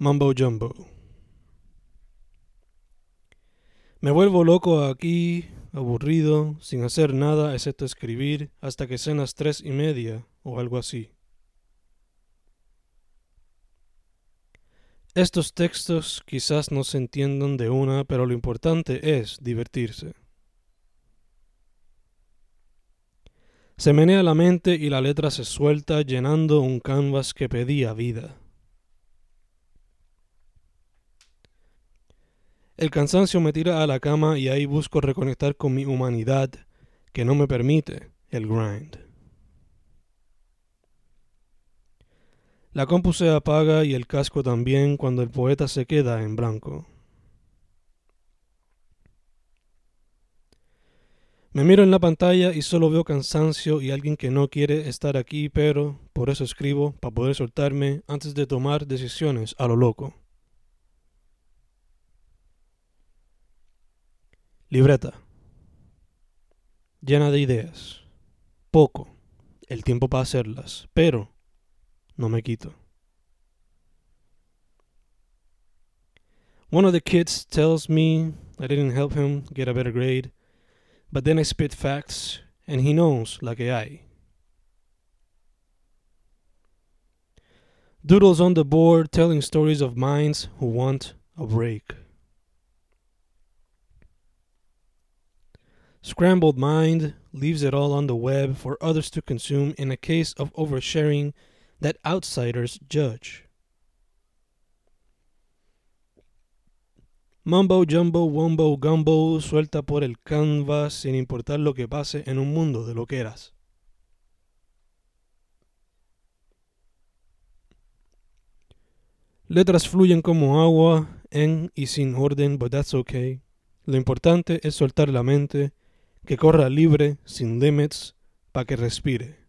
Mumbo Jumbo. Me vuelvo loco aquí, aburrido, sin hacer nada excepto escribir, hasta que sean las tres y media o algo así. Estos textos quizás no se entiendan de una, pero lo importante es divertirse. Se menea la mente y la letra se suelta llenando un canvas que pedía vida. El cansancio me tira a la cama y ahí busco reconectar con mi humanidad que no me permite el grind. La compu se apaga y el casco también cuando el poeta se queda en blanco. Me miro en la pantalla y solo veo cansancio y alguien que no quiere estar aquí, pero por eso escribo, para poder soltarme antes de tomar decisiones a lo loco. Libreta. Llena de ideas. Poco. El tiempo para hacerlas. Pero no me quito. One of the kids tells me I didn't help him get a better grade, but then I spit facts and he knows que hay. Doodles on the board telling stories of minds who want a break. Scrambled mind leaves it all on the web for others to consume in a case of oversharing that outsiders judge. Mumbo jumbo wumbo gumbo suelta por el canvas sin importar lo que pase en un mundo de loqueras. Letras fluyen como agua en y sin orden, but that's okay. Lo importante es soltar la mente que corra libre, sin limits, para que respire.